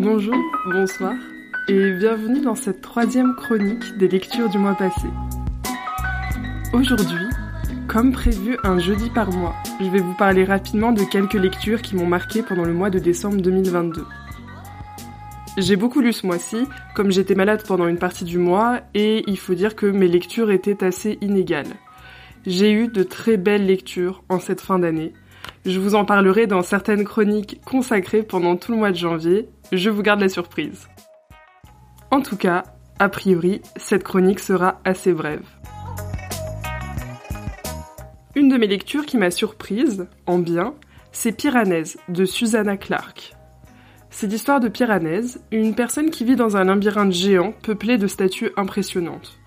Bonjour, bonsoir et bienvenue dans cette troisième chronique des lectures du mois passé. Aujourd'hui, comme prévu un jeudi par mois, je vais vous parler rapidement de quelques lectures qui m'ont marqué pendant le mois de décembre 2022. J'ai beaucoup lu ce mois-ci, comme j'étais malade pendant une partie du mois, et il faut dire que mes lectures étaient assez inégales. J'ai eu de très belles lectures en cette fin d'année, je vous en parlerai dans certaines chroniques consacrées pendant tout le mois de janvier. Je vous garde la surprise. En tout cas, a priori, cette chronique sera assez brève. Une de mes lectures qui m'a surprise, en bien, c'est Piranèse de Susanna Clark. C'est l'histoire de Piranèse, une personne qui vit dans un labyrinthe géant peuplé de statues impressionnantes.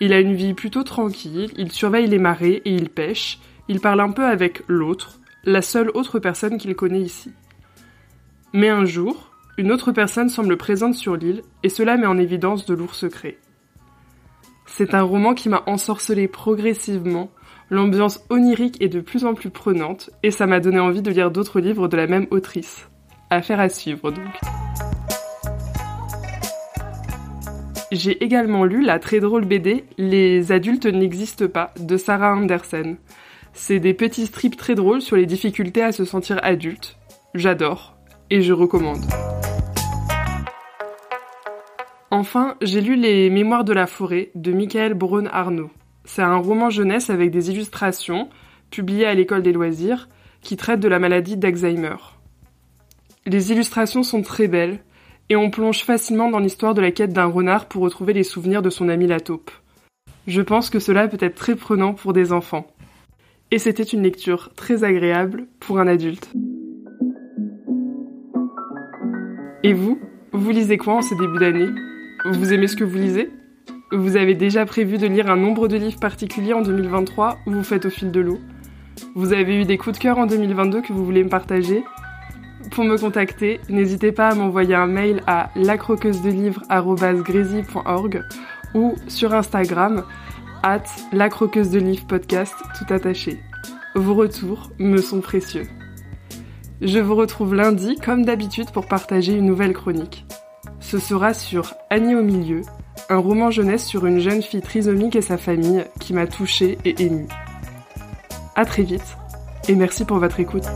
Il a une vie plutôt tranquille, il surveille les marées et il pêche, il parle un peu avec l'autre, la seule autre personne qu'il connaît ici. Mais un jour, une autre personne semble présente sur l'île, et cela met en évidence de lourds secrets. C'est un roman qui m'a ensorcelé progressivement, l'ambiance onirique est de plus en plus prenante, et ça m'a donné envie de lire d'autres livres de la même autrice. Affaire à suivre donc. J'ai également lu la très drôle BD Les adultes n'existent pas de Sarah Andersen. C'est des petits strips très drôles sur les difficultés à se sentir adulte. J'adore et je recommande. Enfin, j'ai lu Les Mémoires de la forêt de Michael Braun Arnaud. C'est un roman jeunesse avec des illustrations, publié à l'école des loisirs, qui traite de la maladie d'Alzheimer. Les illustrations sont très belles, et on plonge facilement dans l'histoire de la quête d'un renard pour retrouver les souvenirs de son ami la taupe. Je pense que cela peut être très prenant pour des enfants et c'était une lecture très agréable pour un adulte. Et vous, vous lisez quoi en ce début d'année? Vous aimez ce que vous lisez? Vous avez déjà prévu de lire un nombre de livres particuliers en 2023 ou vous faites au fil de l'eau? Vous avez eu des coups de cœur en 2022 que vous voulez me partager? Pour me contacter, n'hésitez pas à m'envoyer un mail à lacroqueusedelivre.org ou sur Instagram at la croqueuse de livres podcast tout attaché. Vos retours me sont précieux. Je vous retrouve lundi comme d'habitude pour partager une nouvelle chronique. Ce sera sur Annie au milieu, un roman jeunesse sur une jeune fille trisomique et sa famille qui m'a touchée et émue. À très vite et merci pour votre écoute.